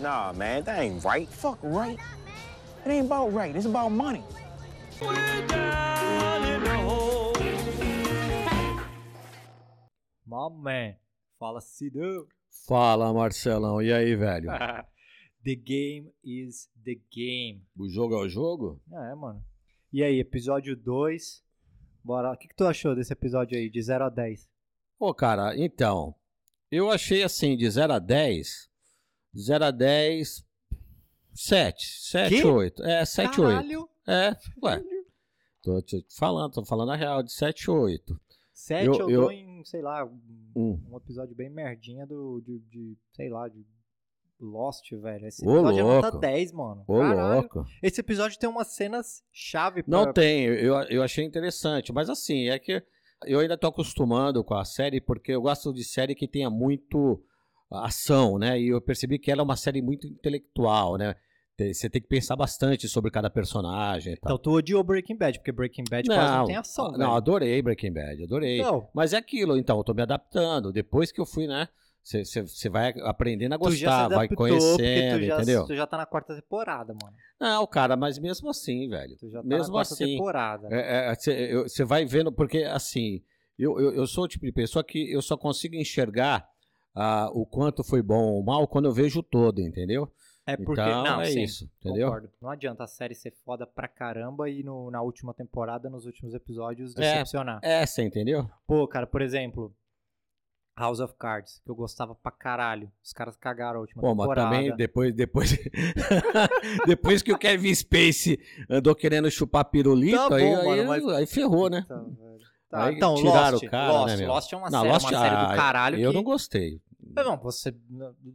Nah, man, that ain't right. Fuck right. It ain't about right. It's about money. My man. Fala, Sidão. Fala, Marcelão. E aí, velho? the game is the game. O jogo é o jogo? É, mano. E aí, episódio 2. Bora. O que, que tu achou desse episódio aí, de 0 a 10? Pô, cara, então. Eu achei assim, de 0 a 10. 0 a 10. 7. 7, Que? 8. É, 7, 8. Caralho. É, ué. Tô te falando, tô falando a real, de 7, 8. 7 Eu- eu, eu- dou em, sei lá, um, um episódio bem merdinha do, de, de, sei lá, de Lost, velho. Esse Ô, episódio é nota louco. 10, mano. Ô, Caralho. louco. Esse episódio tem umas cenas chave pra... Não tem, eu, eu achei interessante, mas assim, é que eu ainda tô acostumando com a série, porque eu gosto de série que tenha muito ação, né? E eu percebi que ela é uma série muito intelectual, né? Você tem que pensar bastante sobre cada personagem e tal. Então tu odiou Breaking Bad, porque Breaking Bad quase não tem ação, não, velho. adorei Breaking Bad, adorei. Não. Mas é aquilo, então, eu tô me adaptando. Depois que eu fui, né? Você vai aprendendo a gostar, vai conhecendo, tu já, entendeu? Tu já tá na quarta temporada, mano. Não, cara, mas mesmo assim, velho. Tu já tá mesmo na quarta assim. temporada. Você vai vendo, porque assim, eu, eu, eu sou o tipo de pessoa que eu só consigo enxergar ah, o quanto foi bom ou mal quando eu vejo o todo, entendeu? É porque. então não, é sim, isso, entendeu? Concordo. Não adianta a série ser foda pra caramba e no- na última temporada, nos últimos episódios, É. decepcionar. É, você entendeu? Pô, cara, por exemplo, House of Cards, que eu gostava pra caralho. Os caras cagaram a última Pô, mas temporada. também depois, depois, depois que o Kevin Spacey andou querendo chupar pirulito, Tá bom, aí, mano, aí, mas- aí ferrou, né? Tá, velho. Tá, Aí então, tiraram Lost, o cara, Lost, né, meu? Lost é uma Não, série, Lost, uma série do ah, caralho Eu que... não gostei. Não, você...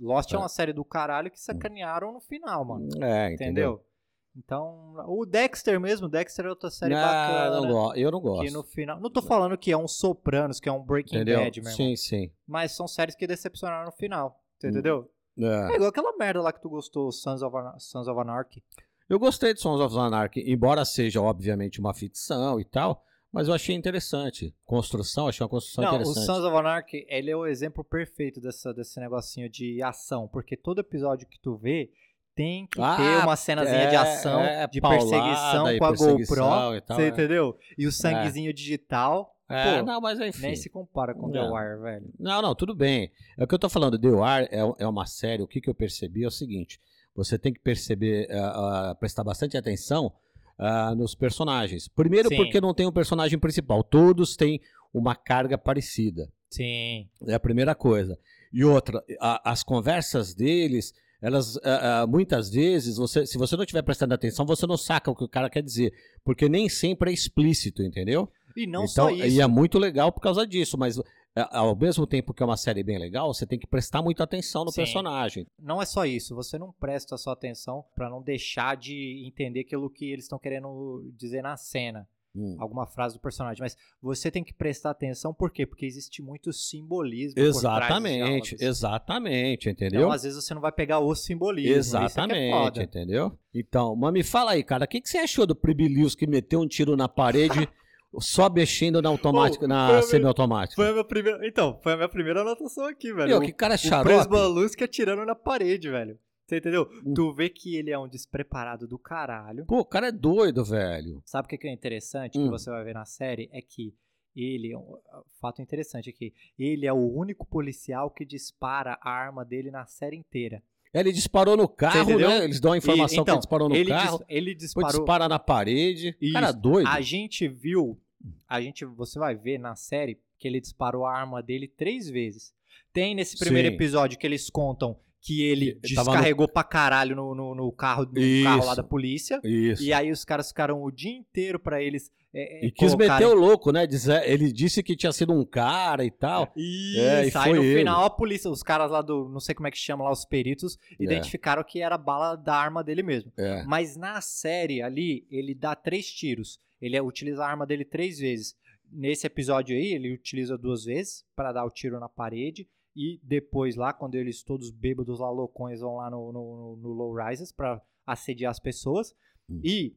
Lost é É. uma série do caralho que sacanearam no final, mano. É, entendeu? Entendeu? Então, o Dexter mesmo, Dexter é outra série Não, bacana. não eu não gosto. Que no final. Não tô falando que é um Sopranos, que é um Breaking entendeu? Bad, meu irmão. sim, sim. Mas são séries que decepcionaram no final. Você Hum. entendeu? É É. igual aquela merda lá que tu gostou, Sons of, Anar- Sons of Anarchy. Eu gostei de Sons of Anarchy, embora seja obviamente uma ficção e tal, mas eu achei interessante. Construção, achei uma construção Não, o interessante. Sons of Anarchy, ele é o exemplo perfeito dessa, desse negocinho de ação, porque todo episódio que tu vê tem que Ah, ter uma cenazinha de é, ação, é, de perseguição com a GoPro, tal, você é. entendeu? E o sanguezinho digital, É, pô, não, mas enfim. nem se compara com The Não. Wire, velho. Não, não, tudo bem. É o que eu tô falando, The Wire é, é uma série, o que, que eu percebi é o seguinte, você tem que perceber, ah, ah, prestar bastante atenção ah, nos personagens. Primeiro Sim. porque não tem um personagem principal, todos têm uma carga parecida. Sim. É a primeira coisa. E outra, a- as conversas deles, elas ah, ah, muitas vezes, você, se você não estiver prestando atenção, você não saca o que o cara quer dizer. Porque nem sempre é explícito, entendeu? E não então, só isso. E é muito legal por causa disso, mas ao mesmo tempo que é uma série bem legal, você tem que prestar muita atenção no Sim. personagem. Não é só isso, você não presta sua atenção pra não deixar de entender aquilo que eles estão querendo dizer na cena, Hum. alguma frase do personagem, mas você tem que prestar atenção por quê? Porque existe muito simbolismo Exatamente, exatamente, entendeu? Então, às vezes você não vai pegar o simbolismo, é é Exatamente, foda. entendeu? Então, mas me fala aí, cara, o que, que você achou do Pribilius que meteu um tiro na parede só mexendo na automática, Ô, na semiautomática? Foi a minha primeira, então, foi a minha primeira anotação aqui, velho. Meu, O- que cara o xarope. Presbaluski atirando na parede, velho. Você entendeu? Hum. Tu vê que ele é um despreparado do caralho. Pô, o cara é doido, velho. Sabe o que que é interessante que Hum. você vai ver na série? É que ele, um fato interessante é que ele é o único policial que dispara a arma dele na série inteira. Ele disparou no carro, né? Eles dão a informação E- então, que ele disparou no ele, carro, dis- ele disparou. dispara na parede. Isso. Cara doido. A gente viu, a gente, você vai ver na série que ele disparou a arma dele três vezes. Tem nesse primeiro Sim. episódio que eles contam que ele descarregou pra caralho no, no, no carro, no carro lá da polícia. Isso. E aí os caras ficaram o dia inteiro pra eles. é, é, E quis colocarem- meter o louco, né? Dizer- Ele disse que tinha sido um cara e tal. Isso, É, e aí foi no ele. final a polícia, os caras lá do, não sei como é que chama lá, os peritos, identificaram que era bala da arma dele mesmo. É. Mas na série ali, ele dá três tiros. Ele é- utiliza a arma dele três vezes. Nesse episódio aí, ele utiliza duas vezes para dar o tiro na parede. E depois lá, quando eles todos bêbados lá, loucões, vão lá no, no, no Low Rises pra assediar as pessoas. Hum. E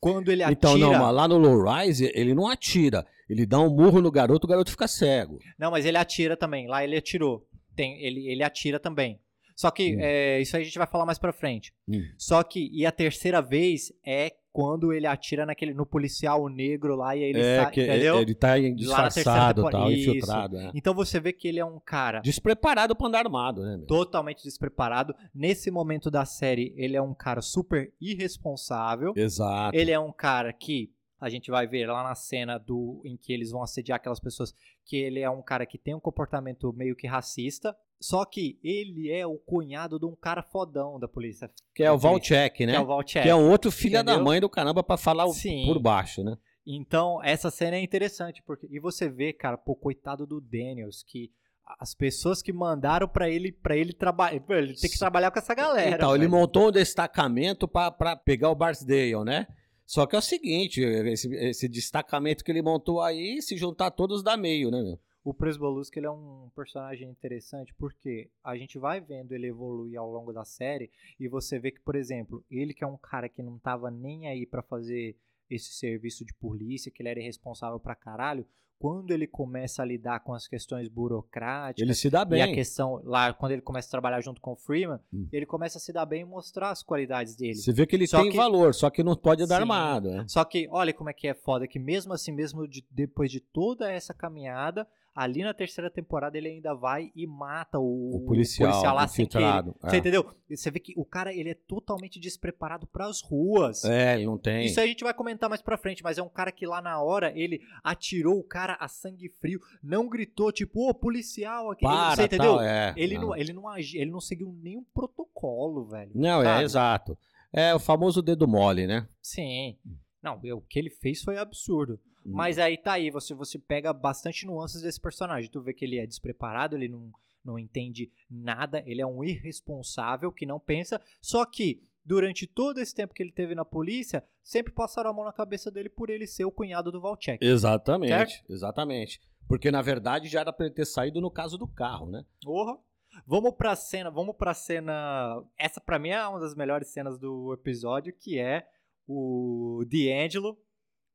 quando ele atira... Então, não, mas lá no low rise, ele não atira. Ele dá um murro no garoto, o garoto fica cego. Não, mas ele atira também. Lá ele atirou. Tem, ele, ele atira também. Só que Hum. é, isso aí a gente vai falar mais pra frente. Hum. Só que, e a terceira vez é quando ele atira naquele, no policial negro lá e aí ele é, sai, que entendeu? ele tá disfarçado tal, infiltrado. é. Então você vê que ele é um cara Despreparado pra andar armado, né? meu? totalmente despreparado. Nesse momento da série, ele é um cara super irresponsável. Exato. Ele é um cara que a gente vai ver lá na cena do em que eles vão assediar aquelas pessoas, que ele é um cara que tem um comportamento meio que racista. Só que ele é o cunhado de um cara fodão da polícia, Que é o. Valchek, né? que é o Valchek. Que é outro filho da Entendeu? mãe do caramba pra falar o- Sim. por baixo, né? Então, essa cena é interessante, porque e você vê, cara, pô, coitado do Daniels, que as pessoas que mandaram pra ele para ele trabalhar, ele tem que trabalhar com essa galera. Então, ele montou um destacamento pra- pra pegar o Barsdale, né? Só que é o seguinte, esse, esse destacamento que ele montou aí, se juntar todos dá meio, né, meu? O Presbolusky, ele é um personagem interessante porque a gente vai vendo ele evoluir ao longo da série e você vê que, por exemplo, ele que é um cara que não tava nem aí pra fazer esse serviço de polícia, que ele era irresponsável pra caralho, quando ele começa a lidar com as questões burocráticas, Ele se dá E a bem. questão lá, quando ele começa a trabalhar junto com o Freeman, Hum. ele começa a se dar bem e mostrar as qualidades dele. Você vê que ele Só tem que- valor, só que não pode andar Sim. armado, né? Só que olha como é que é foda, que mesmo assim, mesmo de- depois de toda essa caminhada, ali na terceira temporada ele ainda vai e mata o, O policial, lá sem querer. infiltrado. Você é. entendeu? Você vê que o cara ele é totalmente despreparado pras ruas. É, ele não tem. Isso a gente vai comentar mais pra frente, mas é um cara que lá na hora ele atirou o cara a sangue frio, não gritou tipo, ô policial aqui, Para, você entendeu? tal, é. Ele não. não, ele não agi, ele não seguiu nenhum protocolo, velho. Não, é, sabe? exato. É o famoso dedo mole, né? Sim. Não, o que ele fez foi absurdo. Hum. Mas aí tá aí, você, você pega bastante nuances desse personagem. Tu vê que ele é despreparado, ele não, não entende nada, ele é um irresponsável que não pensa. Só que durante todo esse tempo que ele teve na polícia, sempre passaram a mão na cabeça dele por ele ser o cunhado do Valchek. Exatamente, Certo? exatamente. Porque na verdade já era pra ele ter saído no caso do carro, né? Porra. Vamos pra cena, vamos pra cena. Essa pra mim é uma das melhores cenas do episódio, que é o D'Angelo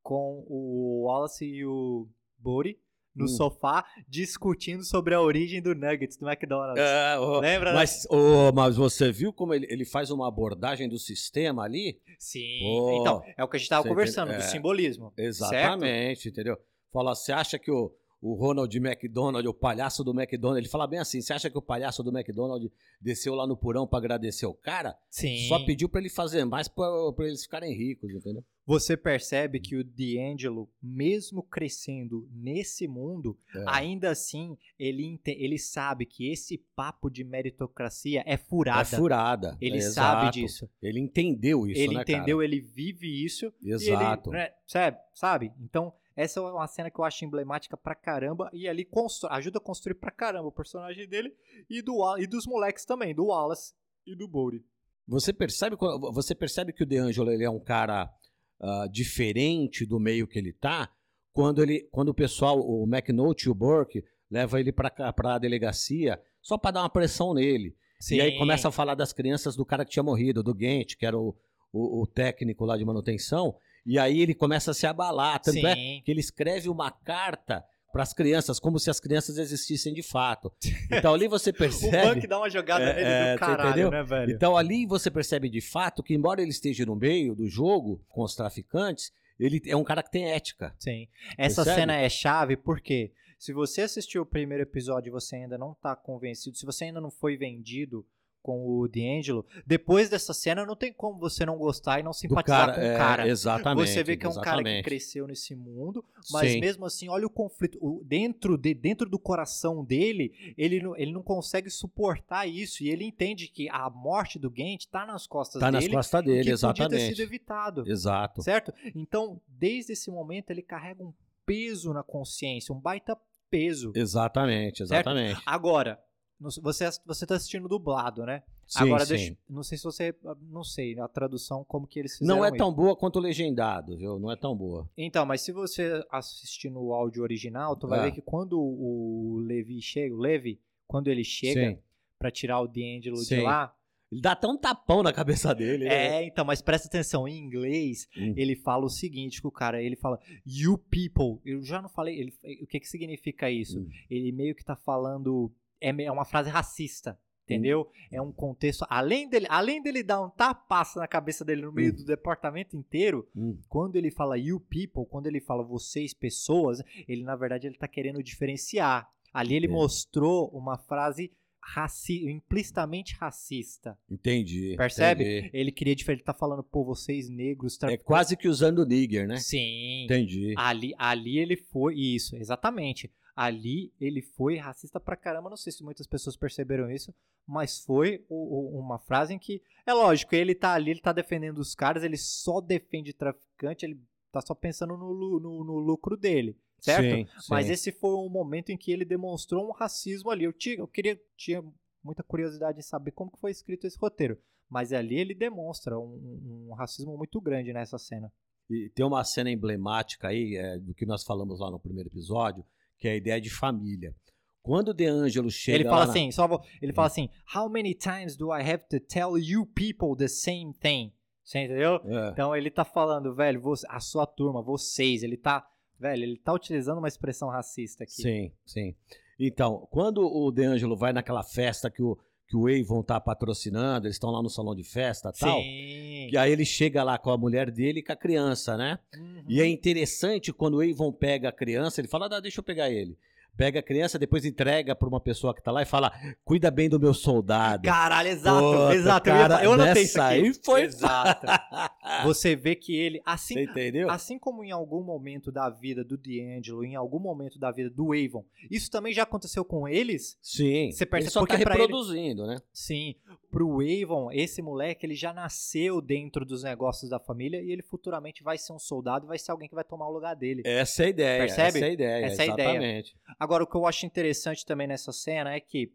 com o Wallace e o Bodhi no Hum. sofá discutindo sobre a origem do Nuggets do McDonald's. É, ô, Lembra? né? mas, ô, mas você viu como ele, ele faz uma abordagem do sistema ali? Sim. Pô, então, é o que a gente tava você conversando, entende- do é. simbolismo. Exatamente, entendeu? Fala, você acha que o, o Ronald McDonald, o palhaço do McDonald, ele fala bem assim: você acha que o palhaço do McDonald desceu lá no porão pra agradecer o cara? Sim. Só pediu pra ele fazer mais pra, pra eles ficarem ricos, entendeu? Você percebe que o D'Angelo, mesmo crescendo nesse mundo, É. ainda assim, ele, ele sabe que esse papo de meritocracia é furada. É furada. Ele é, sabe exato. disso. Ele entendeu isso, ele né, entendeu, ele vive isso. Exato. Ele, né, sabe, sabe? Então, essa é uma cena que eu acho emblemática pra caramba. E ali ajuda a construir pra caramba o personagem dele e, do, e dos moleques também, do Wallace e do Bodhi. Você percebe, você percebe que o DeAngelo ele é um cara ah, diferente do meio que ele tá quando, ele, quando o pessoal, o McNulty e o Burke, leva ele pra, pra delegacia só pra dar uma pressão nele. E aí começa a falar das crianças do cara que tinha morrido, do Gent, que era o, o, o técnico lá de manutenção. E aí ele começa a se abalar. Tanto é Sim. que ele escreve uma carta para as crianças, como se as crianças existissem de fato. Então ali você O percebe. Buck dá uma jogada É, nele é, do caralho, entendeu? né, velho? Então ali você percebe de fato que, embora ele esteja no meio do jogo com os traficantes, ele é um cara que tem ética. Sim. Essa Percebe? cena é chave porque se você assistiu o primeiro episódio e você ainda não tá convencido, se você ainda não foi vendido com o D'Angelo, depois dessa cena não tem como você não gostar e não simpatizar cara, com o é, cara. Exatamente. Você vê que é um cara que exatamente. cresceu nesse mundo, mas Sim. mesmo assim, olha o conflito. O- dentro, de, dentro do coração dele, ele não, ele não consegue suportar isso. E ele entende que a morte do Gent tá nas costas Tá nas dele. costas que dele, podia ter sido exatamente. evitado. Exato. Certo? Então, desde esse momento, ele carrega um peso na consciência, um baita peso. Exatamente, exatamente. Agora, no- você, você tá assistindo dublado, né? Sim, Agora, sim. deixa, não sei se você. Não sei, a tradução, como que eles fizeram Não é isso. tão boa quanto o legendado, viu? Não é tão boa. Então, mas se você assistir no áudio original, tu vai É. ver que quando o Levi chega, o Levi, quando ele chega pra tirar o D'Angelo de lá. Ele dá até um tapão na cabeça dele. né? É, então, mas presta atenção, em inglês, Hum. ele fala o seguinte, que o cara, ele fala, you people. Eu já não falei, ele- o que que significa isso? Hum. Ele meio que tá falando, é, é uma frase racista, Entendeu? É um contexto. Além dele, além dele dar um tapaço na cabeça dele no meio Hum. do departamento inteiro, Hum. quando ele fala you people, quando ele fala vocês pessoas, ele na verdade ele tá querendo diferenciar. Ali ele É. mostrou uma frase raci implicitamente racista. Entendi. Percebe? entendi. Ele queria diferente, ele tá falando, pô, vocês negros. É traficantes." quase que usando o nigger, né? Sim. Entendi. Ali, ali ele foi. Isso, exatamente. Ali ele foi racista pra caramba. Não sei se muitas pessoas perceberam isso, mas foi o- o- uma frase em que. É lógico, ele tá ali, ele tá defendendo os caras, ele só defende traficante, ele tá só pensando no, no- no lucro dele, certo? Sim, Mas sim. esse foi um momento em que ele demonstrou um racismo ali. Eu, tinha, eu queria, tinha muita curiosidade em saber como que foi escrito esse roteiro. Mas ali ele demonstra um, um racismo muito grande nessa cena. E tem uma cena emblemática aí, é, do que nós falamos lá no primeiro episódio, que é a ideia de família. Quando o De Angelo chega ele fala na- assim, só vou- ele fala assim, how many times do I have to tell you people the same thing? Você entendeu? É, Então ele tá falando, velho, você- a sua turma, vocês, ele tá, velho, ele tá utilizando uma expressão racista aqui. sim, sim. Então, quando o De Angelo vai naquela festa que o, que o Avon tá patrocinando, eles estão lá no salão de festa e tal, Sim. e aí ele chega lá com a mulher dele e com a criança, né? Uhum. E é interessante quando o Avon pega a criança, ele fala, ah, deixa eu pegar ele. Pega a criança, depois entrega pra uma pessoa que tá lá e fala, cuida bem do meu soldado. Caralho, exato, Puta, exato. cara, eu anotei isso aqui. aí foi- Exato. Você vê que ele, assim, Você entendeu? Assim como em algum momento da vida do D'Angelo, em algum momento da vida do Avon, isso também já aconteceu com eles? Sim. Você percebe ele só tá pra ele- reproduzindo, né? Sim. Pro Avon, esse moleque, ele já nasceu dentro dos negócios da família e ele futuramente vai ser um soldado e vai ser alguém que vai tomar o lugar dele. Essa é a ideia. Percebe? Essa é a ideia. Essa é a ideia. exatamente. Agora, o que eu acho interessante também nessa cena é que,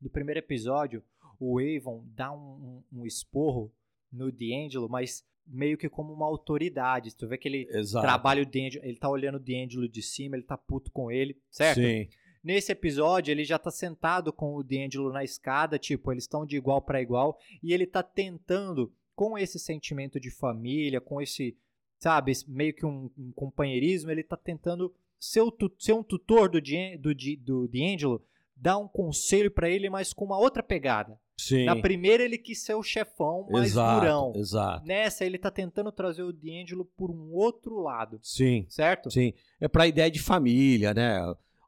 no primeiro episódio, o Avon dá um, um, um esporro no D'Angelo, mas meio que como uma autoridade. Tu vê que ele Exato. trabalha o D'Angelo, ele tá olhando o D'Angelo de cima, ele tá puto com ele, certo? Sim. Nesse episódio, ele já tá sentado com o D'Angelo na escada, tipo, eles estão de igual para igual, e ele tá tentando, com esse sentimento de família, com esse, sabe, meio que um, um companheirismo, ele tá tentando ser, o ser um tutor do, D'An- do, Di- do D'Angelo, dar um conselho para ele, mas com uma outra pegada. Sim. Na primeira, ele quis ser o chefão mais exato, durão. Exato. Nessa, ele tá tentando trazer o D'Angelo por um outro lado, Sim. certo? Sim. É pra ideia de família, né?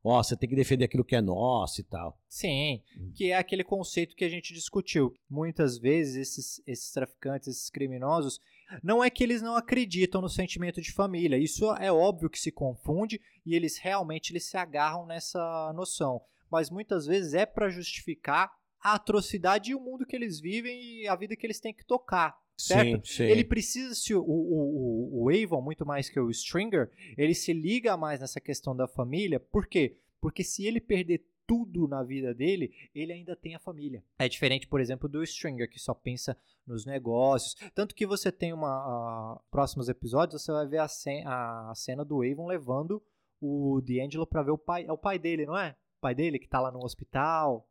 Ó, você tem que defender aquilo que é nosso e tal. Sim, Hum. que é aquele conceito que a gente discutiu. Muitas vezes esses, esses traficantes, esses criminosos, não é que eles não acreditam no sentimento de família. Isso é óbvio que se confunde e eles realmente eles se agarram nessa noção. Mas muitas vezes é para justificar a atrocidade e o mundo que eles vivem e a vida que eles têm que tocar. Certo? Sim, sim. Ele precisa se o, o, o, Avon, muito mais que o Stringer, ele se liga mais nessa questão da família. Por quê? Porque se ele perder tudo na vida dele, ele ainda tem a família. É diferente, por exemplo, do Stringer, que só pensa nos negócios. Tanto que você tem uma. a- próximos episódios, você vai ver a, cen- a cena do Avon levando o D'Angelo pra ver o pai. É o pai dele, não é? O pai dele que tá lá no hospital.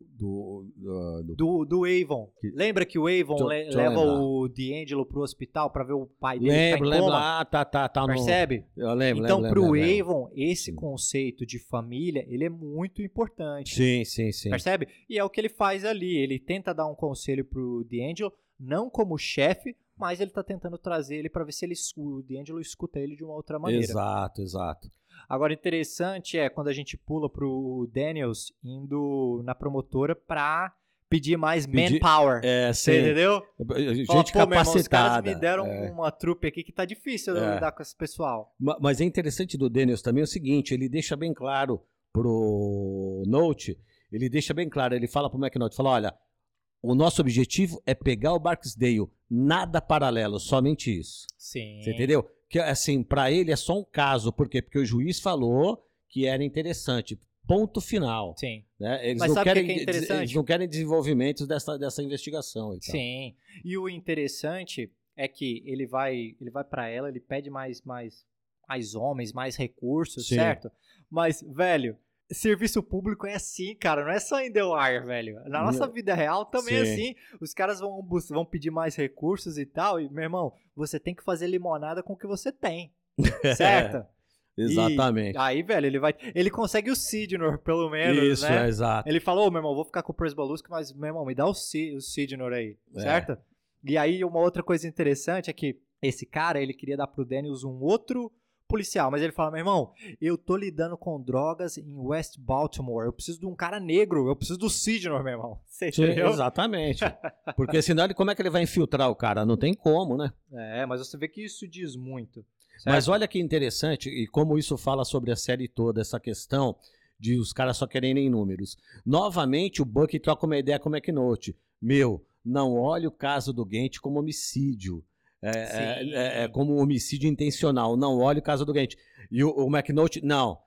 Do, do, do- Do, do Avon. Que- Lembra que o Avon Tô- le- tô leva lembrado. o D'Angelo pro hospital pra ver o pai dele Lembro, tá em lembro. coma? Ah, tá, tá, tá. no- Percebe? Eu lembro, então, lembro, pro lembro, lembro. Avon, esse conceito de família, ele é muito importante. Sim, sim, sim. Percebe? E é o que ele faz ali. Ele tenta dar um conselho pro D'Angelo, não como chefe, mas ele tá tentando trazer ele pra ver se ele, o D'Angelo escuta ele de uma outra maneira. Exato, exato. Agora, interessante é quando a gente pula pro Daniels indo na promotora pra pedir mais Pedir- manpower. É, Você sim. entendeu? Gente Fala, "Pô, meu irmão, os capacitada. caras me deram é. uma trupe aqui que tá difícil É. lidar com esse pessoal. Ma- Mas é interessante do Daniels também o seguinte, ele deixa bem claro pro Note, ele deixa bem claro, ele fala pro McNaught, fala, olha, o nosso objetivo é pegar o Barksdale, nada paralelo, somente isso. Sim. Você entendeu? Que assim, pra ele é só um caso, por quê? Porque o juiz falou que era interessante. Ponto final. Sim. Né? Eles, Mas não querem, que é interessante? eles não querem desenvolvimentos dessa, dessa investigação. E. Sim. E o interessante é que ele vai, ele vai para ela, ele pede mais, mais, mais homens, mais recursos, Sim. certo? Mas, velho, serviço público é assim, cara. Não é só em The Wire, velho. Na nossa Não. vida real também é Sim. assim. Os caras vão, vão pedir mais recursos e tal. E, meu irmão, você tem que fazer limonada com o que você tem. Certo? Exatamente. E aí, velho, ele vai. Ele consegue o Sidnor, pelo menos. Isso, né? é, exato. Ele falou, ô, meu irmão, vou ficar com o Przbaluski, mas, meu irmão, me dá o, C, o Sidnor aí, É. certo? E aí, uma outra coisa interessante é que esse cara, ele queria dar pro Daniels um outro policial, mas ele fala, meu irmão, eu tô lidando com drogas em West Baltimore, eu preciso de um cara negro, eu preciso do Sidnor, meu irmão. Você Sim, entendeu? exatamente. Porque senão, ele, como é que ele vai infiltrar o cara? Não tem como, né? É, mas você vê que isso diz muito. Mas certo? olha que interessante e como isso fala sobre a série toda, essa questão de os caras só quererem números. Novamente, o Buck troca uma ideia com o McNulty. Meu, não olhe o caso do Gant como homicídio. É, é- é- é como homicídio intencional. Não olhe o caso do Gant. E o, o McNulty, não.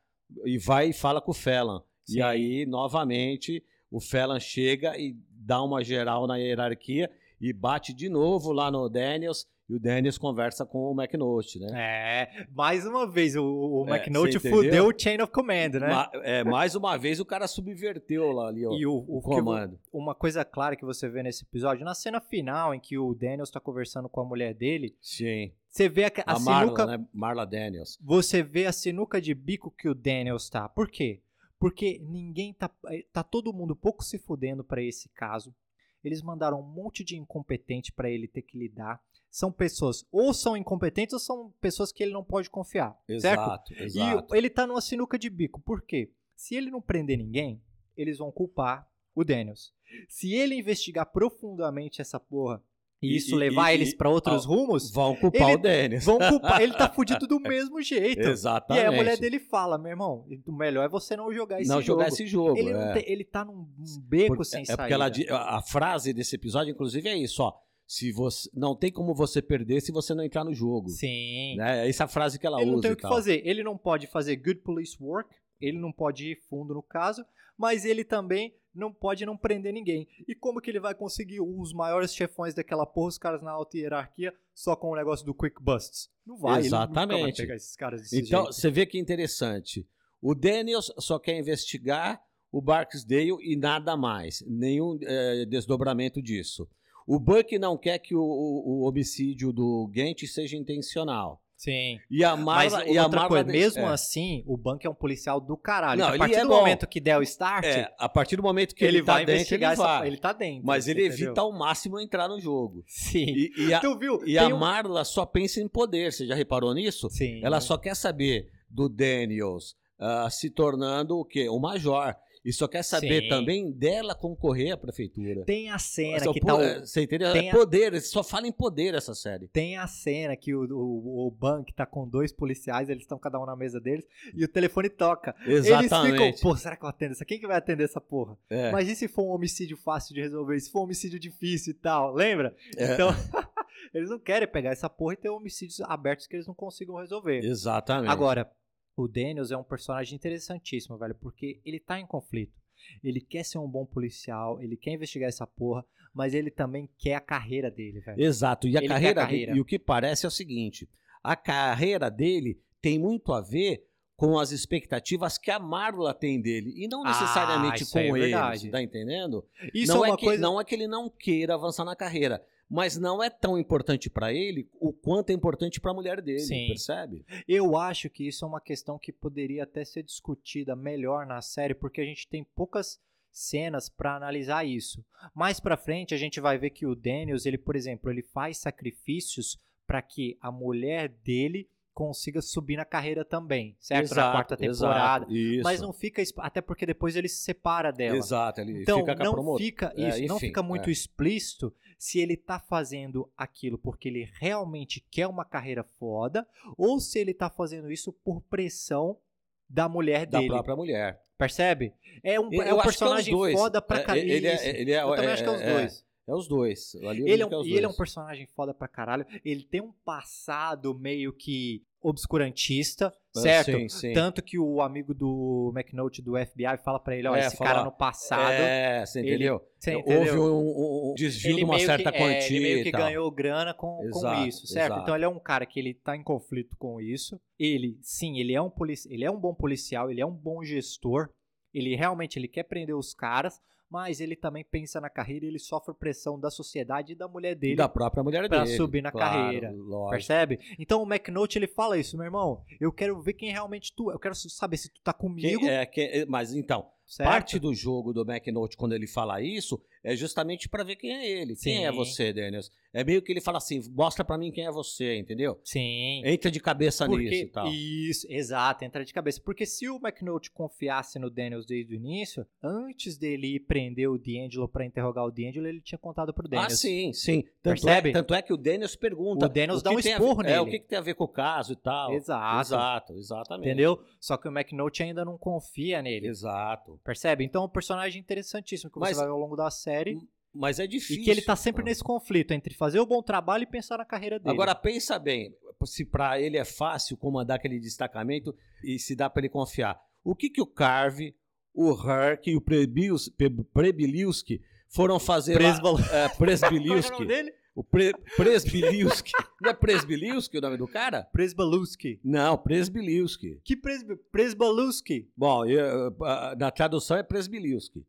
E vai e fala com o Felon. Sim. E aí, novamente, o Felon chega e dá uma geral na hierarquia e bate de novo lá no Daniels. E o Daniels conversa com o McNulty, né? É, mais uma vez, o, o É, entendeu? fudeu o Chain of Command, né? Ma- é, mais uma vez o cara subverteu lá ali, ó, E o, o, o que comando. uma coisa clara que você vê nesse episódio, na cena final em que o Daniels tá conversando com a mulher dele, Sim. você vê a, a A, sinuca, Marla, né? Marla Daniels. você vê a sinuca de bico que o Daniels tá. Por quê? Porque ninguém tá tá todo mundo pouco se fudendo pra esse caso. Eles mandaram um monte de incompetente pra ele ter que lidar. São pessoas ou são incompetentes ou são pessoas que ele não pode confiar, certo? Exato, exato. E ele tá numa sinuca de bico. Por quê? Se ele não prender ninguém, eles vão culpar o Daniels. Se ele investigar profundamente essa porra e E- isso e- levar e- eles e- pra outros ah, rumos, Vão culpar ele- o Daniels. vão culpar. Ele tá fudido do mesmo jeito. E Exatamente. aí a mulher dele fala, meu irmão, o melhor é você não jogar esse não jogo. jogar esse jogo. Ele, não é. tem- ele tá num beco Por- sem é saída. porque ela, a a frase desse episódio, inclusive, é isso, ó. Se você não tem como você perder se você não entrar no jogo. Sim. Né? É essa frase que ela ele usa. não tem e o que tal. fazer. Ele não pode fazer good police work, ele não pode ir fundo no caso, mas ele também não pode não prender ninguém. E como que ele vai conseguir os maiores chefões daquela porra, os caras na alta hierarquia, só com o negócio do quick busts? Não vai, vai Exatamente. pegar esses caras desse Então, jeito. você vê que interessante. O Daniels só quer investigar o Barksdale e nada mais. Nenhum eh, desdobramento disso. O Buck não quer que o, o- o homicídio do Gant seja intencional. Sim. E a Mas Marla... e a Marla coisa, mesmo é, assim, o Bank é um policial do caralho. Não, a ele partir é do bom. momento que der o start, é, a partir do momento que ele, ele, tá vai dentro, investigar ele essa vai. Ele tá dentro. Mas ele entendeu? evita ao máximo entrar no jogo. Sim. E, e a, tu viu? e a um- Marla só pensa em poder. Você já reparou nisso? Sim. Ela só quer saber do Daniels ah, se tornando o quê? O major. E só quer saber Sim. também dela concorrer à prefeitura. Tem a cena Só que po- tá o, é, Você entendeu? tem É a- poder, só fala em poder essa série. Tem a cena que o, o, o Bank tá com dois policiais, eles estão cada um na mesa deles, e o telefone toca. Eles Exatamente. ficam, pô, será que eu atendo essa? Quem que vai atender essa porra? É, Mas e se for um homicídio fácil de resolver? E se for um homicídio difícil e tal? Lembra? é, Então, eles não querem pegar essa porra e ter homicídios abertos que eles não consigam resolver. exatamente. Agora, o Daniels é um personagem interessantíssimo, velho, porque ele tá em conflito. Ele quer ser um bom policial, ele quer investigar essa porra, mas ele também quer a carreira dele, velho. Exato. E a Ele carreira, carreira. dele- e o que parece é o seguinte: a carreira dele tem muito a ver com as expectativas que a Marla tem dele e não Ah, necessariamente isso com é ele. tá entendendo? Isso não é uma que, coisa. não é que ele não queira avançar na carreira, mas não é tão importante pra ele o quanto é importante pra mulher dele, Sim. percebe? Eu acho que isso é uma questão que poderia até ser discutida melhor na série, porque a gente tem poucas cenas pra analisar isso. Mais pra frente a gente vai ver que o Daniels, ele, por exemplo, ele faz sacrifícios pra que a mulher dele consiga subir na carreira também, certo? na quarta temporada. exato, isso. Mas não fica até porque depois ele se separa dela. Exato, ele Então fica não promotora. fica É, isso, não enfim, fica muito é. explícito se ele tá fazendo aquilo porque ele realmente quer uma carreira foda ou se ele tá fazendo isso por pressão da mulher da dele. própria mulher. Percebe? É um, Eu é um acho que é os personagem dois. foda pra É, caralho. ele é- ele é- Eu também é- acho que é os é- dois. É os dois. Ali Ele é digo que um, e ele é um dois. personagem foda pra caralho. Ele tem um passado meio que obscurantista, Ah, certo? sim, sim. Tanto que o amigo do McNulty do FBI fala pra ele, ó, É, esse fala, cara no passado, É, você ele- entendeu? Houve entendeu? um, um desvio ele de uma certa que, é, quantia ele meio que ganhou grana com, com Exato, isso, certo? exato. Então ele é um cara que ele tá em conflito com isso. Ele, sim, ele é um polici ele é um bom policial, ele é um bom gestor. Ele realmente ele quer prender os caras, mas ele também pensa na carreira e ele sofre pressão da sociedade e da mulher dele da própria mulher pra dele. subir na claro, carreira, Lógico. Percebe? Então o McNulty ele fala isso, meu irmão. Eu quero ver quem realmente tu é. Eu quero saber se tu tá comigo. Quem- é, quem- mas então, certo? parte do jogo do McNulty, quando ele fala isso, é justamente pra ver quem é ele. Quem é Sim. você, Daniels? É meio que ele fala assim: mostra pra mim quem é você, entendeu? Sim. Entra de cabeça nisso Porque, e tal. isso, exato, entra de cabeça. Porque se o McNulty confiasse no Daniels desde o início, antes dele ir prender o D'Angelo pra interrogar o D'Angelo, ele tinha contado pro Ah, Daniels. sim, sim. Tanto Percebe? É, tanto é que o Daniels pergunta. O Daniels o dá um a esporro ver- É, o nele. que, que tem a ver com o caso e tal. Exato. Exato, exatamente. Entendeu? Só que o McNulty ainda não confia nele. Exato. Percebe? Então é um personagem interessantíssimo que Mas- você vai ao longo da série. Mas é difícil. E que ele tá sempre nesse conflito entre fazer o bom trabalho e pensar na carreira dele. Agora pensa bem, se pra ele é fácil comandar aquele destacamento e se dá pra ele confiar. O que que o Carve, o Herc e o Prebiliuski foram fazer Presbal... lá? É, Presbiliuski. O Pre, Presbiliuski. Não é Presbiliuski o nome do cara? Presbaluski. Não, Presbiliuski. Que Pres... Presbaluski? Bom, eu, ah, na tradução é Presbiliuski.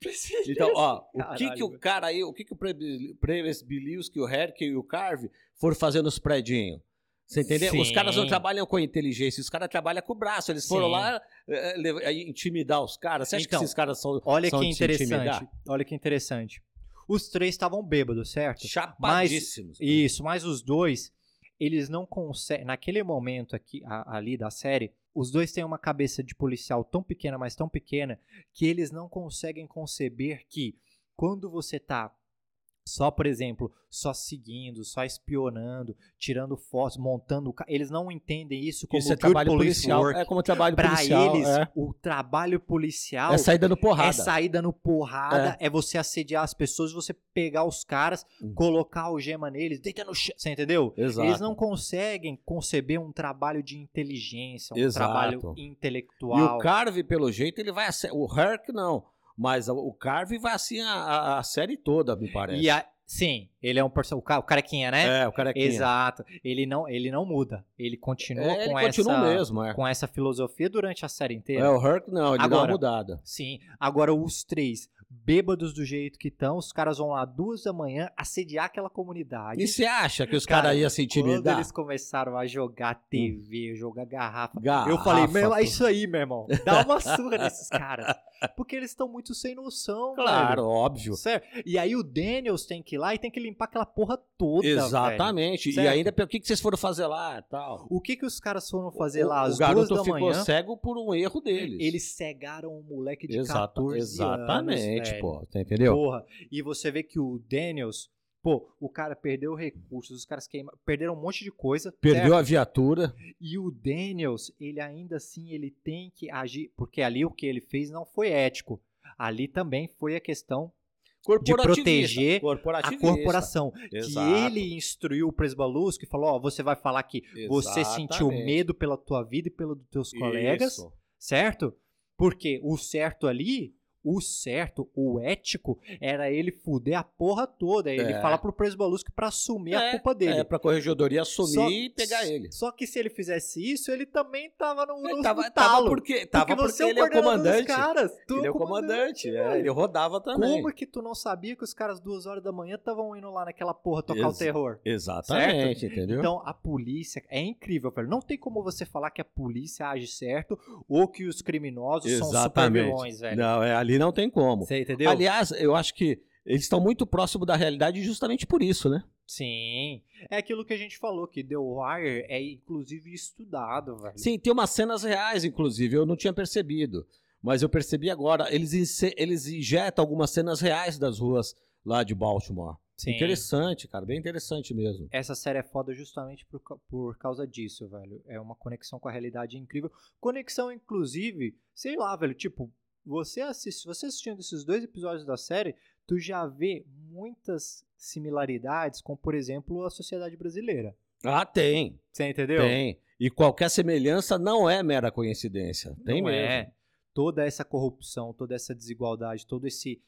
Então, ó, o que Caralho, que o cara aí, o que que o Presbiliuski, o Herc e o Carve foram fazer nos predinhos? Você entendeu? Os Sim. caras não trabalham com inteligência, os caras trabalham com o braço. Eles foram Sim. lá eh, aí intimidar os caras. Você acha Então, que esses caras são, Olha são que interessante. Olha que interessante. Os três estavam bêbados, certo? Chapadíssimos. Isso, mas os dois, eles não conseguem. Naquele momento aqui, a- ali da série, os dois têm uma cabeça de policial tão pequena, mas tão pequena, que eles não conseguem conceber que quando você tá só, por exemplo, só seguindo, só espionando, tirando fotos, montando. Eles não entendem isso como Isso é trabalho policial. work. É como trabalho Pra policial. eles, é. o trabalho policial É saída no porrada. é saída no porrada, é. você assediar as pessoas, você pegar os caras, Hum. colocar algema neles, deita no chão, você entendeu? Exato. Eles não conseguem conceber um trabalho de inteligência, um Exato. trabalho E intelectual. o Carve, pelo jeito, ele vai. O Herc não. Mas o Carve vai assim a, a- série toda, me parece. A- sim, ele é um personagem, o, ca- o carequinha, né? É, o cara aqui. Exato. Ele não, ele não muda. Ele continua É, ele com continua essa mesmo, é. com essa filosofia durante a série inteira. É, o Herc não, ele dá uma Agora- mudada. Sim. Agora os três bêbados do jeito que estão, os caras vão lá duas da manhã assediar aquela comunidade. E você acha que os Cara, caras iam se Quando intimidar? eles começaram a jogar TV, jogar garrafa, Garrafa, eu falei, meu, é isso aí, meu irmão. Dá uma surra nesses caras. Porque eles estão muito sem noção, Claro, velho. óbvio. Certo? E aí o Daniels tem que ir lá e tem que limpar aquela porra toda. Exatamente. E ainda, o que, que vocês foram fazer lá e tal? O que que os caras foram fazer O- lá às o garoto duas da ficou manhã? cego por um erro deles. Eles cegaram um moleque de Exata- 14 Exatamente, anos, velho. pô. Tá entendeu? Porra. E você vê que o Daniels, pô, o cara perdeu recursos, os caras queima, perderam um monte de coisa. Perdeu certo? a viatura. E o Daniels, ele ainda assim, ele tem que agir, porque ali o que ele fez não foi ético. Ali também foi a questão Corporativista. proteger a corporação. Exato. Que ele instruiu o Presbalusco e falou, ó, você vai falar que você sentiu Exatamente. medo pela tua vida e pelo dos teus colegas, Isso. certo? Porque o certo ali, o certo, o ético, era ele fuder a porra toda. Ele É. falar pro Presbalusco pra assumir a É, culpa dele. É, pra corregedoria assumir Só- e pegar ele. Só que se ele fizesse isso, ele também tava no, Ele no tava, no tava talo. porque, tava porque porque você é o ele é o comandante. caras. Tu Ele é o comandante, é, ele rodava também. Como que tu não sabia que os caras duas horas da manhã estavam indo lá naquela porra tocar o Ex- terror? Exatamente, entendeu? Então, a polícia é incrível, velho. Não tem como você falar que a polícia age certo ou que os criminosos são super Exatamente. vilões, velho. Não, é, ali não tem como. Você entendeu? Aliás, eu acho que eles estão muito próximos da realidade justamente por isso, né? Sim. É aquilo que a gente falou, que The Wire é inclusive estudado, velho. Sim, tem umas cenas reais, inclusive, eu não tinha percebido. Mas eu percebi agora, eles, eles injetam algumas cenas reais das ruas lá de Baltimore. Sim. Interessante, cara, bem interessante mesmo. Essa série é foda justamente por, por causa disso, velho. É uma conexão com a realidade incrível. Conexão, inclusive, sei lá, velho, tipo, você assiste, você assistindo esses dois episódios da série, tu já vê muitas similaridades com, por exemplo, a sociedade brasileira. Ah, tem, Você entendeu? tem. E qualquer semelhança não é mera coincidência. Tem Não mesmo. é. Toda essa corrupção, toda essa desigualdade, todo esse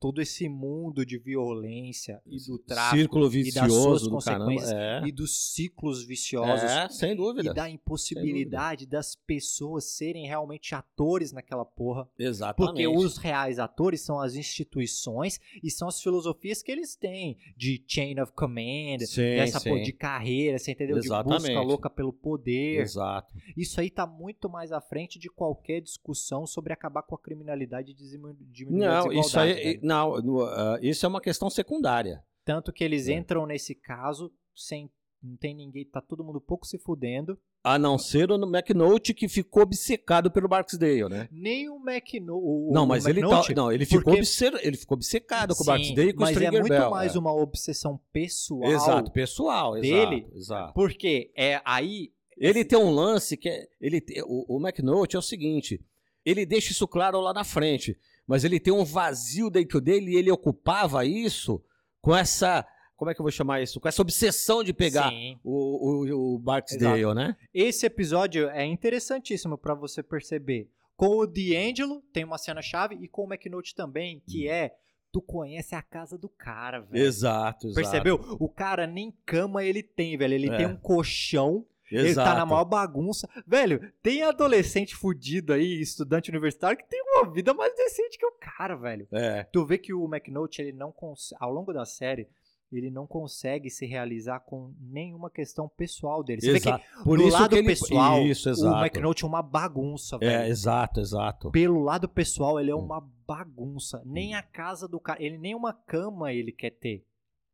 todo esse mundo de violência e do tráfico e das suas do caramba. consequências É, e dos ciclos viciosos é sem dúvida. e da impossibilidade das pessoas serem realmente atores naquela porra. Exatamente. Porque os reais atores são as instituições e são as filosofias que eles têm de chain of command, Sim, dessa sim. porra de carreira, você entendeu? De busca Exatamente. louca pelo poder. Exato. Isso aí tá muito mais à frente de qualquer discussão sobre acabar com a criminalidade e diminuir diminuir a Não, desigualdade. isso aí, velho. Não, no, ah, isso é uma questão secundária. Tanto que eles É. entram nesse caso sem. Não tem ninguém, tá todo mundo pouco se fudendo. A não ser o McNulty que ficou obcecado pelo Barksdale, né? Nem o McNulty. não, mas ele, tá, não, ele, ficou porque- ele ficou obcecado com o Sim, Barksdale e com o mas é Stringer muito Bell. mais é. uma obsessão pessoal. Exato, pessoal, dele. exato, exato. Porque é aí. Ele tem um lance que é. Ele, o, o McNulty é o seguinte: ele deixa isso claro lá na frente, mas ele tem um vazio dentro dele e ele ocupava isso com essa. Como é que eu vou chamar isso? Com essa obsessão de pegar Sim. o, o, o Barksdale, né? Esse episódio é interessantíssimo pra você perceber. Com o D'Angelo, tem uma cena chave, e com o McNulty também, que é. Tu conhece a casa do cara, velho. Exato, exato. Percebeu? O cara nem cama ele tem, velho. Ele É. tem um colchão. Ele Exato. tá na maior bagunça. Velho, tem adolescente fudido aí, estudante universitário, que tem uma vida mais decente que o cara, velho. É. Tu vê que o McNulty, ele não cons- ao longo da série, ele não consegue se realizar com nenhuma questão pessoal dele. Você vê Exato. que Por do lado que ele, pessoal, isso, o. McNulty é uma bagunça, velho. É, exato, exato. Pelo lado pessoal, ele é Hum. uma bagunça. Nem a casa do cara, ele nem uma cama ele quer ter.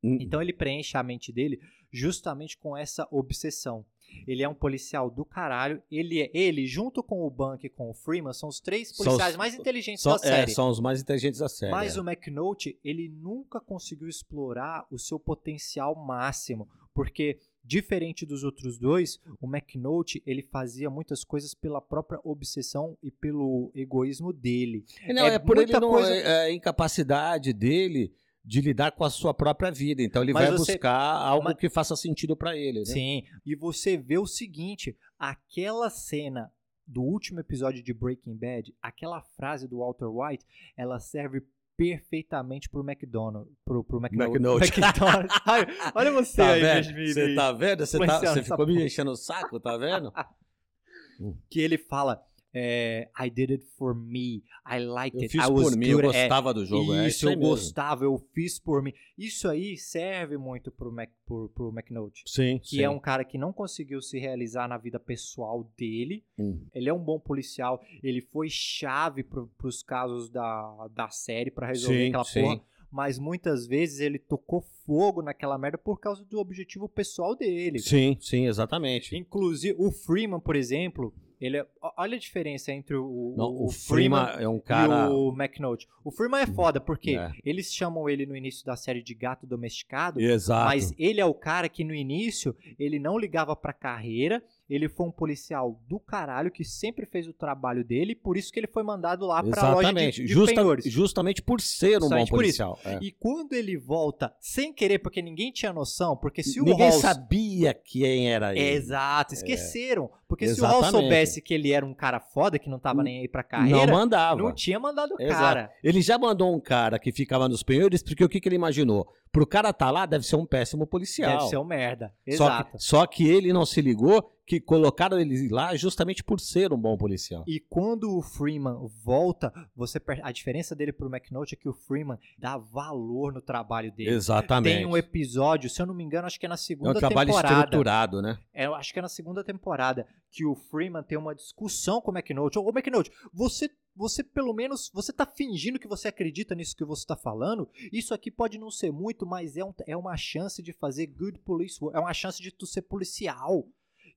Hum, Então ele preenche a mente dele justamente com essa obsessão. Ele é um policial do caralho. Ele é ele junto com o Bank e com o Freeman são os três policiais os- mais inteligentes são, da série. é, são os mais inteligentes da série. Mas é. o McNulty, ele nunca conseguiu explorar o seu potencial máximo, porque diferente dos outros dois, o McNulty, ele fazia muitas coisas pela própria obsessão e pelo egoísmo dele. Não, é é, por ele muita não, coisa- é, é a incapacidade dele de lidar com a sua própria vida. Então ele Mas vai você- buscar algo mas- que faça sentido pra ele, né? Sim, e você vê o seguinte, aquela cena do último episódio de Breaking Bad, aquela frase do Walter White, ela serve perfeitamente pro McDonald's, pro, pro. McDonald's. Ai, olha você Tá aí, vendo? me- Você me- tá vendo? Você, tá, você ficou me porra. enchendo o saco, tá vendo? que ele fala é, I did it for me, I liked Eu it, fiz I was por mim, eu good at- gostava do jogo. é Isso, isso aí eu gostava, eu fiz por mim. Isso aí serve muito pro, Mac, pro, pro McNulty. Sim, Que sim. é um cara que não conseguiu se realizar na vida pessoal dele. Hum. Ele é um bom policial. Ele foi chave pro, pros casos da, da série pra resolver Sim, aquela sim. porra. Mas muitas vezes ele tocou fogo naquela merda por causa do objetivo pessoal dele. Sim, sim, exatamente. Inclusive, o Freeman, por exemplo, ele é, olha a diferença entre o, Não, o, o Freeman é um cara. e o McNulty. O Freeman é foda, porque É. eles chamam ele no início da série de gato domesticado, Exato. mas ele é o cara que no início ele não ligava pra carreira, ele foi um policial do caralho que sempre fez o trabalho dele, por isso que ele foi mandado lá pra loja de, Exatamente. de Justa- penhores. justamente por ser um Justamente bom policial. é. E quando ele volta sem querer, porque ninguém tinha noção, porque se o Ninguém Halls- sabia quem era ele. Exato, esqueceram. Porque se o Hall Exatamente. soubesse que ele era um cara foda, que não tava nem aí pra carreira, não não, mandava. tinha mandado o cara. Ele já mandou um cara que ficava nos penhores, porque o que, que ele imaginou? Pro cara tá lá, deve ser um péssimo policial. Deve ser um merda. Só Exato. que, só que ele não se ligou que colocaram ele lá justamente por ser um bom policial. E quando o Freeman volta, você a diferença dele pro McNulty é que o Freeman dá valor no trabalho dele. Exatamente. Tem um episódio, se eu não me engano, acho que é na é segunda um trabalho temporada. estruturado, né? É, acho que é na segunda temporada que o Freeman tem uma discussão com o McNulty. Ô, McNulty, você, você pelo menos, você tá fingindo que você acredita nisso que você tá falando? Isso aqui pode não ser muito, mas é, um- é uma chance de fazer good police work. É uma chance de tu ser policial.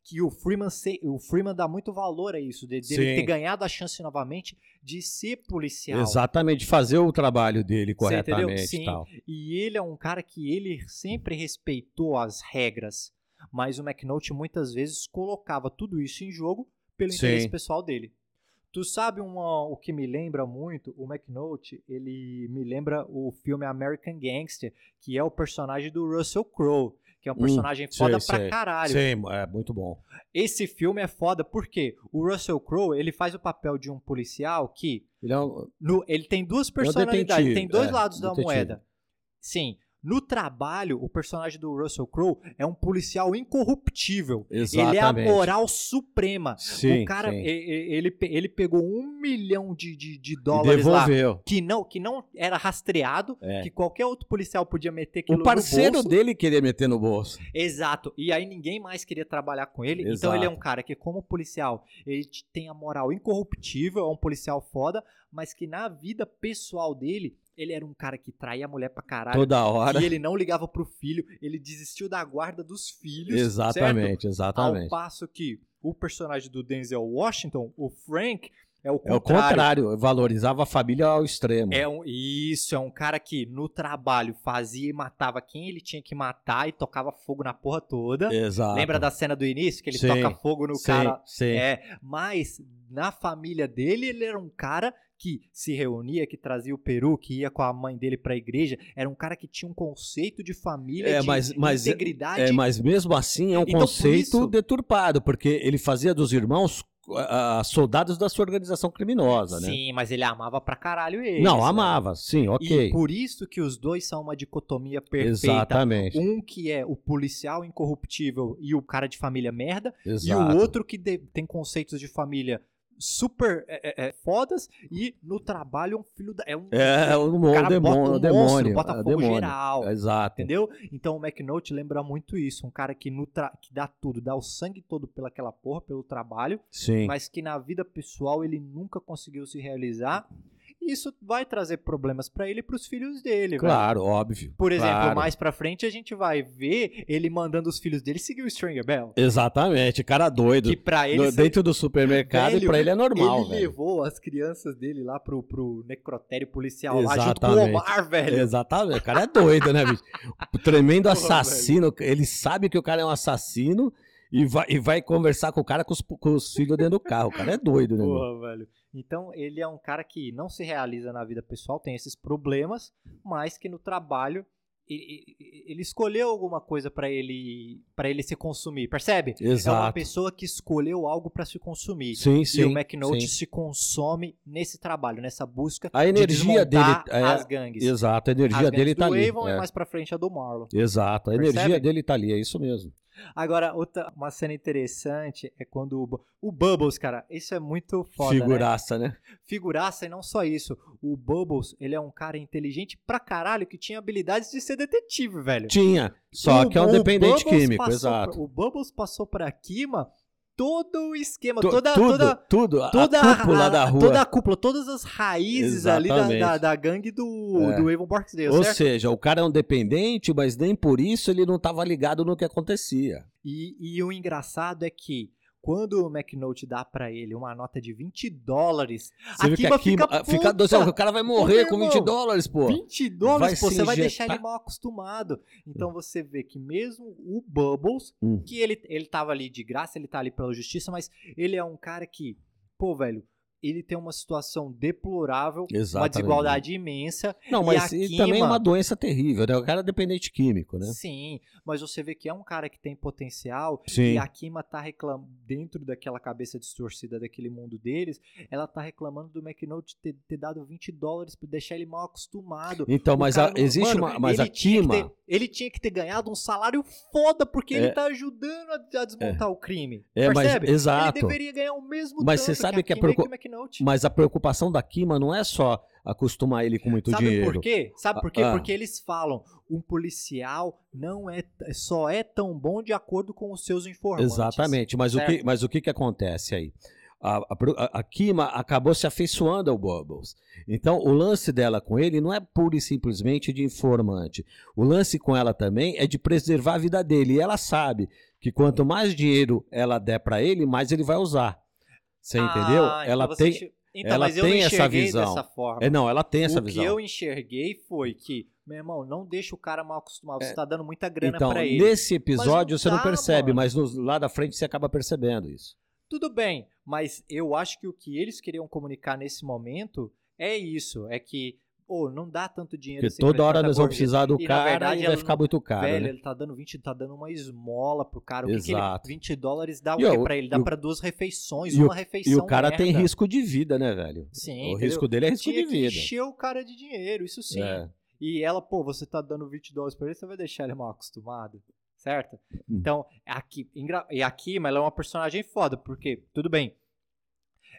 Que o Freeman, ser, o Freeman dá muito valor a isso, de, dele Sim. ter ganhado a chance novamente de ser policial. Exatamente, fazer o trabalho dele corretamente Sim. e tal. E ele é um cara que ele sempre respeitou as regras, mas o McNulty muitas vezes colocava tudo isso em jogo pelo Sim. interesse pessoal dele. Tu sabe uma, o que me lembra muito? O McNulty, ele me lembra o filme American Gangster, que é o personagem do Russell Crowe, que é um Hum, personagem sei, foda pra sei. caralho. Sim, é muito bom. Esse filme é foda porque o Russell Crowe, ele faz o papel de um policial que Ele é um- No- ele tem duas É um personalidades, ele tem detetive, dois é, lados da detetive. moeda. Sim. No trabalho, o personagem do Russell Crowe é um policial incorruptível. Ele é a Exatamente. moral suprema. Sim, o cara, sim. ele, ele pegou um milhão de, de, de dólares lá que não, que não era rastreado, É. que qualquer outro policial podia meter aquilo O parceiro dele queria meter no bolso. Exato. E aí ninguém mais queria trabalhar com ele. Então ele é um Exato. cara que, como policial, ele tem a moral incorruptível, é um policial foda, mas que na vida pessoal dele, ele era um cara que traía a mulher pra caralho. Toda hora. Que ele não ligava pro filho, ele desistiu da guarda dos filhos. certo? Exatamente, Ao exatamente. passo que o personagem do Denzel Washington, o Frank, é o É o contrário. contrário, valorizava a família ao extremo. É um, isso, é um cara que no trabalho fazia e matava quem ele tinha que matar e tocava fogo na porra toda. Exato. Lembra da cena do início que ele Sim, toca fogo no sim, cara? Sim. É, mas na família dele ele era um cara que se reunia, que trazia o peru, que ia com a mãe dele pra igreja, era um cara que tinha um conceito de família, É, de mas- mas- integridade. É, mas mesmo assim é um Então, por conceito isso- deturpado, porque ele fazia dos irmãos soldados da sua organização criminosa, né? Sim, mas ele amava pra caralho ele. Não, amava, sim, ok. E por isso que os dois são uma dicotomia perfeita. Exatamente. Um que é o policial incorruptível e o cara de família merda, Exato. e o outro que de- tem conceitos de família super é, é, é, fodas e no trabalho é um filho da. É um, É, o mo- cara demônio, bota um demônio. monstro, bota é, fogo demônio. geral. Exato. Entendeu? Então o McNulty lembra muito isso. Um cara que, no tra- que dá tudo, dá o sangue todo pelaquela porra, pelo trabalho, Sim. mas que na vida pessoal ele nunca conseguiu se realizar. E isso vai trazer problemas pra ele e pros filhos dele, velho. Claro, óbvio. Por exemplo, claro. mais pra frente a gente vai ver ele mandando os filhos dele seguir o Stringer Bell. Exatamente, cara doido. Que pra ele No- dentro do supermercado, Velho, pra ele é normal, ele velho. levou as crianças dele lá pro, pro necrotério policial lá junto com o Exatamente. Omar, velho. Exatamente, o cara é doido, né, bicho? O tremendo Porra, assassino, ele sabe que o cara é um assassino e vai, e vai conversar com o cara com os, com os filhos dentro do carro. O cara é doido, né? Porra, velho. Então, ele é um cara que não se realiza na vida pessoal, tem esses problemas, mas que no trabalho ele, ele escolheu alguma coisa pra ele para ele se consumir, percebe? É uma Exato. pessoa que escolheu algo pra se consumir. Sim, e sim. o McNulty sim. se consome nesse trabalho, nessa busca A energia de dele é- as gangues. Exato, a energia dele tá do ali. Avon é. e mais pra frente a do Marlon. Exato, a Percebe? energia dele tá ali, é isso mesmo. Agora, outra, uma cena interessante é quando o, o Bubbles, cara, isso é muito foda, né? Figuraça, né? Figuraça e não só isso. O Bubbles, ele é um cara inteligente pra caralho que tinha habilidades de ser detetive, velho. Tinha, só O- que é um dependente Bubbles químico, exato. pra- o Bubbles passou pra Kima todo o esquema, Tu- toda, tudo, toda, tudo, a- toda a cúpula a- da rua. Toda a cúpula, todas as raízes ali da, Exatamente. da, da gangue do, É. do Avon Barksdale, Ou certo? seja, o cara é um dependente, mas nem por isso ele não estava ligado no que acontecia. E, e o engraçado é que quando o McNulty dá pra ele uma nota de 20 dólares, Você a Kiba fica ah, fica puta. doce, o cara vai morrer com meu 20 irmão, dólares, pô. 20 dólares, Vai pô, você vai deixar ele mal acostumado. Então você vê que mesmo o Bubbles, Hum. que ele, ele tava ali de graça, ele tá ali pela justiça, mas ele é um cara que, pô, velho, ele tem uma situação deplorável, uma Exatamente. desigualdade imensa. Não, mas e também é uma doença terrível, né? O cara é dependente químico, né? Sim, mas você vê que é um cara que tem potencial Sim. e a Kima tá reclamando, dentro daquela cabeça distorcida daquele mundo deles, ela tá reclamando do McNulty ter, ter dado 20 dólares pra deixar ele mal acostumado. Então, O mas cara a- existe mano, uma. Mas ele a Kima. ter- ele tinha que ter ganhado um salário foda porque ele É. tá ajudando a, a desmontar o crime. É, mas- percebe? exato. Ele deveria ganhar o mesmo Mas você sabe que que a a Kima e McNulty. Mas a preocupação da Kima não é só acostumar ele com muito Sabe dinheiro. por quê? Sabe por quê? Ah, ah. Porque eles falam, um policial não é só é tão bom de acordo com os seus informantes. Exatamente, mas o, que, certo? mas o que que acontece aí? A, a, a- Kima acabou se afeiçoando ao Bubbles. Então, o lance dela com ele não é pura e simplesmente de informante. O lance com ela também é de preservar a vida dele. E ela sabe que quanto mais dinheiro ela der pra ele, mais ele vai usar. Você entendeu? Ah, então ela você tem. enxer- Então, ela mas eu tem não essa visão. dessa forma. É, não, ela tem essa o visão. que eu enxerguei foi que, meu irmão, não deixa o cara mal acostumado. Você É. tá dando muita grana Então, pra ele. nesse episódio não você não dá, percebe, mano. mas no- lá da frente você acaba percebendo isso. Tudo bem, mas eu acho que o que eles queriam comunicar nesse momento é isso, é que ô, não dá tanto dinheiro Porque assim toda hora nós vamos precisar do E, na cara verdade, e vai ficar não- muito caro, Velho, né? ele tá dando 20, tá dando uma esmola pro cara. O que que ele, Exato. 20 dólares dá o quê pra ele? Dá pra duas refeições, o- uma refeição E o cara tem merda. risco de vida, né, velho? Sim, o entendeu? risco dele é risco Tinha de vida. encher o cara de dinheiro, isso sim. É. E ela, pô, você tá dando 20 dólares pra ele, você vai deixar ele mal acostumado, certo? Hum. Então, aqui, e aqui, mas ela é uma personagem foda, porque, tudo bem,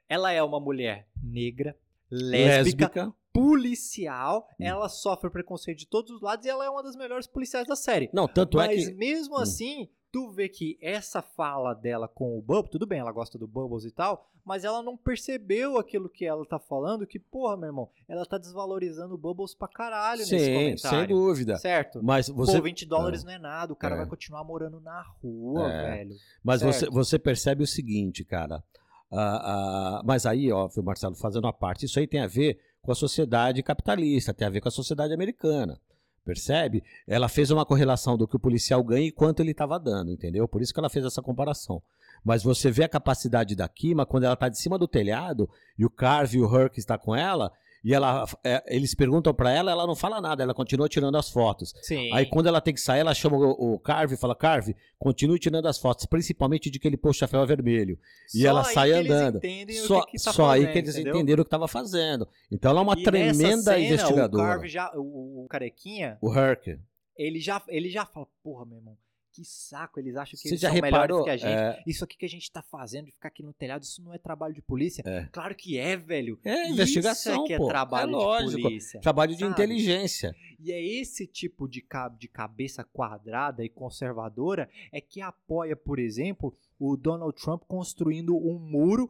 ela é uma mulher negra, lésbica, Lésbica. Policial, Hum. ela sofre preconceito de todos os lados e ela é uma das melhores policiais da série. Não, tanto é Mas que. mesmo Hum. assim, tu vê que essa fala dela com o Bubbles, tudo bem, ela gosta do Bubbles e tal, mas ela não percebeu aquilo que ela tá falando, que, porra, meu irmão, ela tá desvalorizando o Bubbles pra caralho nesse Sim, comentário. sem dúvida. Certo? Mas você, Pô, 20 dólares não é nada, o cara É. vai continuar morando na rua, É. velho. mas você, certo. você percebe o seguinte, cara. Ah, ah, mas aí, ó, Marcelo, fazendo a parte, isso aí tem a ver com a sociedade capitalista, tem a ver com a sociedade americana. Percebe? Ela fez uma correlação do que o policial ganha e quanto ele estava dando, entendeu? Por isso que ela fez essa comparação. Mas você vê a capacidade da Kima quando ela está de cima do telhado e o Carve e o Herc está com ela e ela, é, eles perguntam para ela, ela não fala nada, ela continua tirando as fotos. Sim. Aí quando ela tem que sair, ela chama o, o Carve e fala: Carve, continue tirando as fotos, principalmente de que ele pôs o chapéu vermelho. E Só ela aí sai andando. Só, que que tá só aí fazendo, que eles entendeu? entenderam o que estava fazendo. Então ela é uma E tremenda cena, investigadora. O, Carve já, o, o carequinha, O Herc. ele já, ele já fala, porra, meu irmão, que saco, eles acham que Você eles já são reparou? melhores que a gente. É, Isso aqui que a gente tá fazendo, de ficar aqui no telhado, isso não é trabalho de polícia. É. Claro que é, velho. é Isso investigação, é que é pô. trabalho é lógico. de polícia. Trabalho de sabe? inteligência. E é esse tipo de, de cabeça quadrada e conservadora é que apoia, por exemplo, o Donald Trump construindo um muro.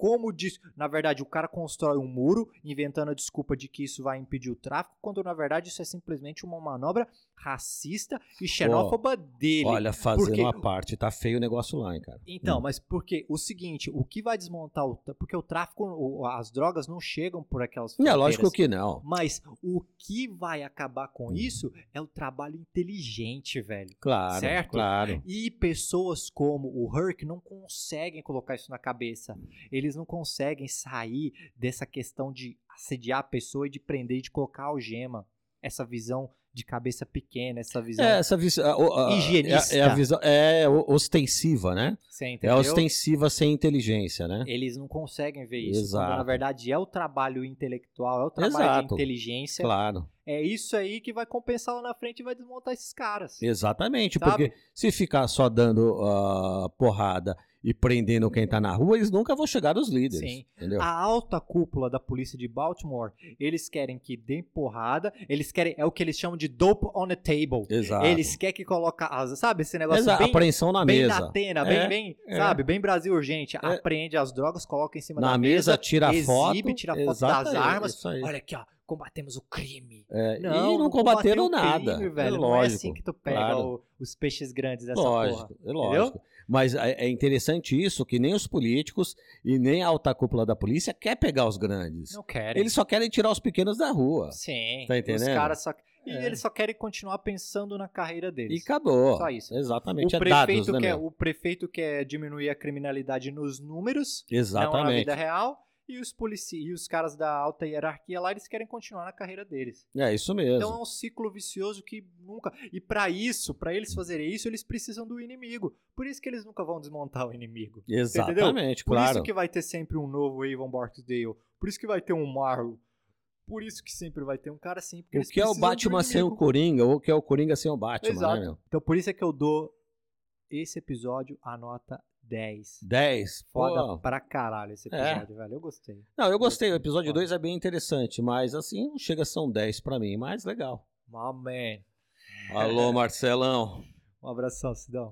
Como diz, na verdade, o cara constrói um muro, inventando a desculpa de que isso vai impedir o tráfico, quando na verdade isso é simplesmente uma manobra racista e xenófoba dele. Olha, fazendo Porque- uma parte, tá feio o negócio lá, hein, cara. Então, Hum. mas porque o seguinte, o que vai desmontar o. Porque o tráfico, as drogas não chegam por aquelas Não, fronteiras. lógico que não. Mas o que vai acabar com isso é o trabalho inteligente, velho. Claro, Certo? claro. E pessoas como o Herc não conseguem colocar isso na cabeça. Eles não conseguem sair dessa questão de assediar a pessoa e de prender e de colocar algema. Essa visão de cabeça pequena, essa visão. É, essa visão. Higienista. É, é a visão. É o- ostensiva, né? É ostensiva sem inteligência, né? Eles não conseguem ver isso. Exato. na verdade, é o trabalho intelectual, é o trabalho Exato. de inteligência. Claro. É isso aí que vai compensar lá na frente e vai desmontar esses caras. Exatamente, Sabe? porque se ficar só dando ah, porrada e prendendo quem tá na rua, eles nunca vão chegar aos líderes. Sim. Entendeu? A alta cúpula da polícia de Baltimore, eles querem que dê porrada, eles querem, é o que eles chamam de dope on the table. Exato. Eles querem que coloca, as- sabe, esse negócio Exato, bem, apreensão na bem mesa. da Atena, É, bem, bem, é. sabe, bem Brasil urgente. Apreende as drogas, coloca em cima Na da mesa, tira a exibe, foto. tira foto das é armas. Olha aqui, ó, combatemos o crime. É, Não, e não, combateram nada. crime, é velho. não lógico. é assim que tu pega claro. o- os peixes grandes dessa lógico, porra. é lógico. Mas é é interessante isso, que nem os políticos e nem a alta cúpula da polícia quer pegar os grandes. Não querem. Eles só querem tirar os pequenos da rua. Sim. Tá Os entendendo? caras só... E É. eles só querem continuar pensando na carreira E deles. acabou. Só isso. Exatamente. O é prefeito, dados, né, quer, meu? o prefeito quer diminuir a criminalidade nos números, não na Exatamente. vida real. E os polici e os caras da alta hierarquia lá, eles querem continuar na carreira deles. É isso mesmo. Então é um ciclo vicioso que nunca. E pra isso, pra eles fazerem isso, eles precisam do inimigo. Por isso que eles nunca vão desmontar o inimigo. Exatamente, Por claro. isso que vai ter sempre um novo Avon Barksdale. Por isso que vai ter um Marlon. Por isso que sempre vai ter um cara assim. O que é o Batman sem o. Coringa, ou o que é o Coringa sem o Batman, Exato. né? Então por isso é que eu dou esse episódio a nota 10. 10. Foda Pô. pra caralho esse É. episódio, velho. Eu gostei. Não, eu gostei. O episódio Foda. 2 é bem interessante, mas assim, não chega a ser um 10 pra mim, mas legal. Man. Alô, Marcelão. Um abração, Sidão.